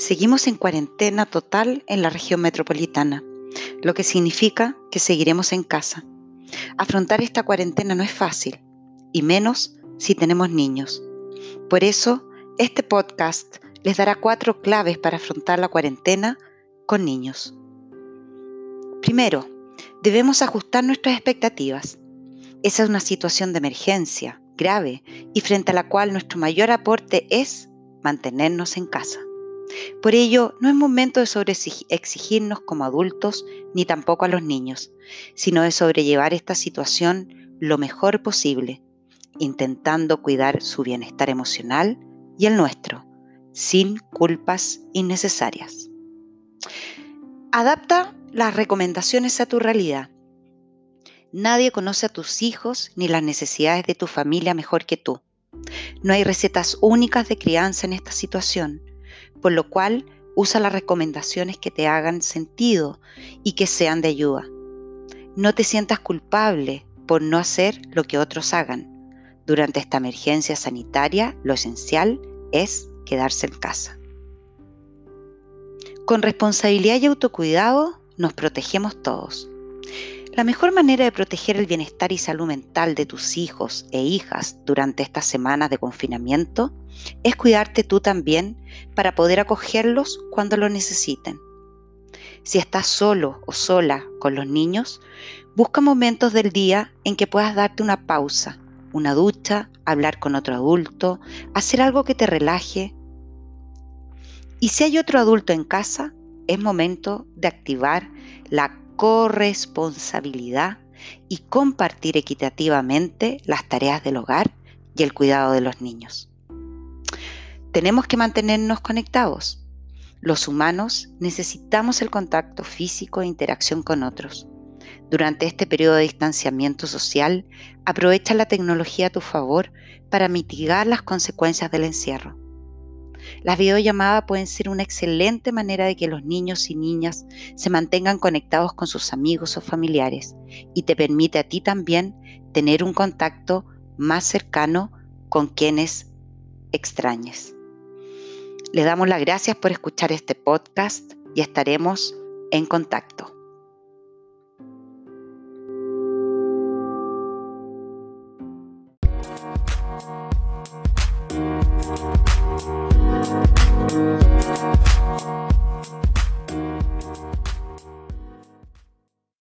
Seguimos en cuarentena total en la región metropolitana, lo que significa que seguiremos en casa. Afrontar esta cuarentena no es fácil, y menos si tenemos niños. Por eso, este podcast les dará cuatro claves para afrontar la cuarentena con niños. Primero, debemos ajustar nuestras expectativas. Esa es una situación de emergencia grave y frente a la cual nuestro mayor aporte es mantenernos en casa. Por ello, no es momento de sobreexigirnos como adultos ni tampoco a los niños, sino de sobrellevar esta situación lo mejor posible, intentando cuidar su bienestar emocional y el nuestro, sin culpas innecesarias. Adapta las recomendaciones a tu realidad. Nadie conoce a tus hijos ni las necesidades de tu familia mejor que tú. No hay recetas únicas de crianza en esta situación, por lo cual usa las recomendaciones que te hagan sentido y que sean de ayuda. No te sientas culpable por no hacer lo que otros hagan. Durante esta emergencia sanitaria, lo esencial es quedarse en casa. Con responsabilidad y autocuidado nos protegemos todos. La mejor manera de proteger el bienestar y salud mental de tus hijos e hijas durante estas semanas de confinamiento es cuidarte tú también para poder acogerlos cuando lo necesiten. Si estás solo o sola con los niños, busca momentos del día en que puedas darte una pausa, una ducha, hablar con otro adulto, hacer algo que te relaje. Y si hay otro adulto en casa, es momento de activar la corresponsabilidad y compartir equitativamente las tareas del hogar y el cuidado de los niños. Tenemos que mantenernos conectados. Los humanos necesitamos el contacto físico e interacción con otros. Durante este periodo de distanciamiento social, aprovecha la tecnología a tu favor para mitigar las consecuencias del encierro. Las videollamadas pueden ser una excelente manera de que los niños y niñas se mantengan conectados con sus amigos o familiares y te permite a ti también tener un contacto más cercano con quienes extrañes. Le damos las gracias por escuchar este podcast y estaremos en contacto.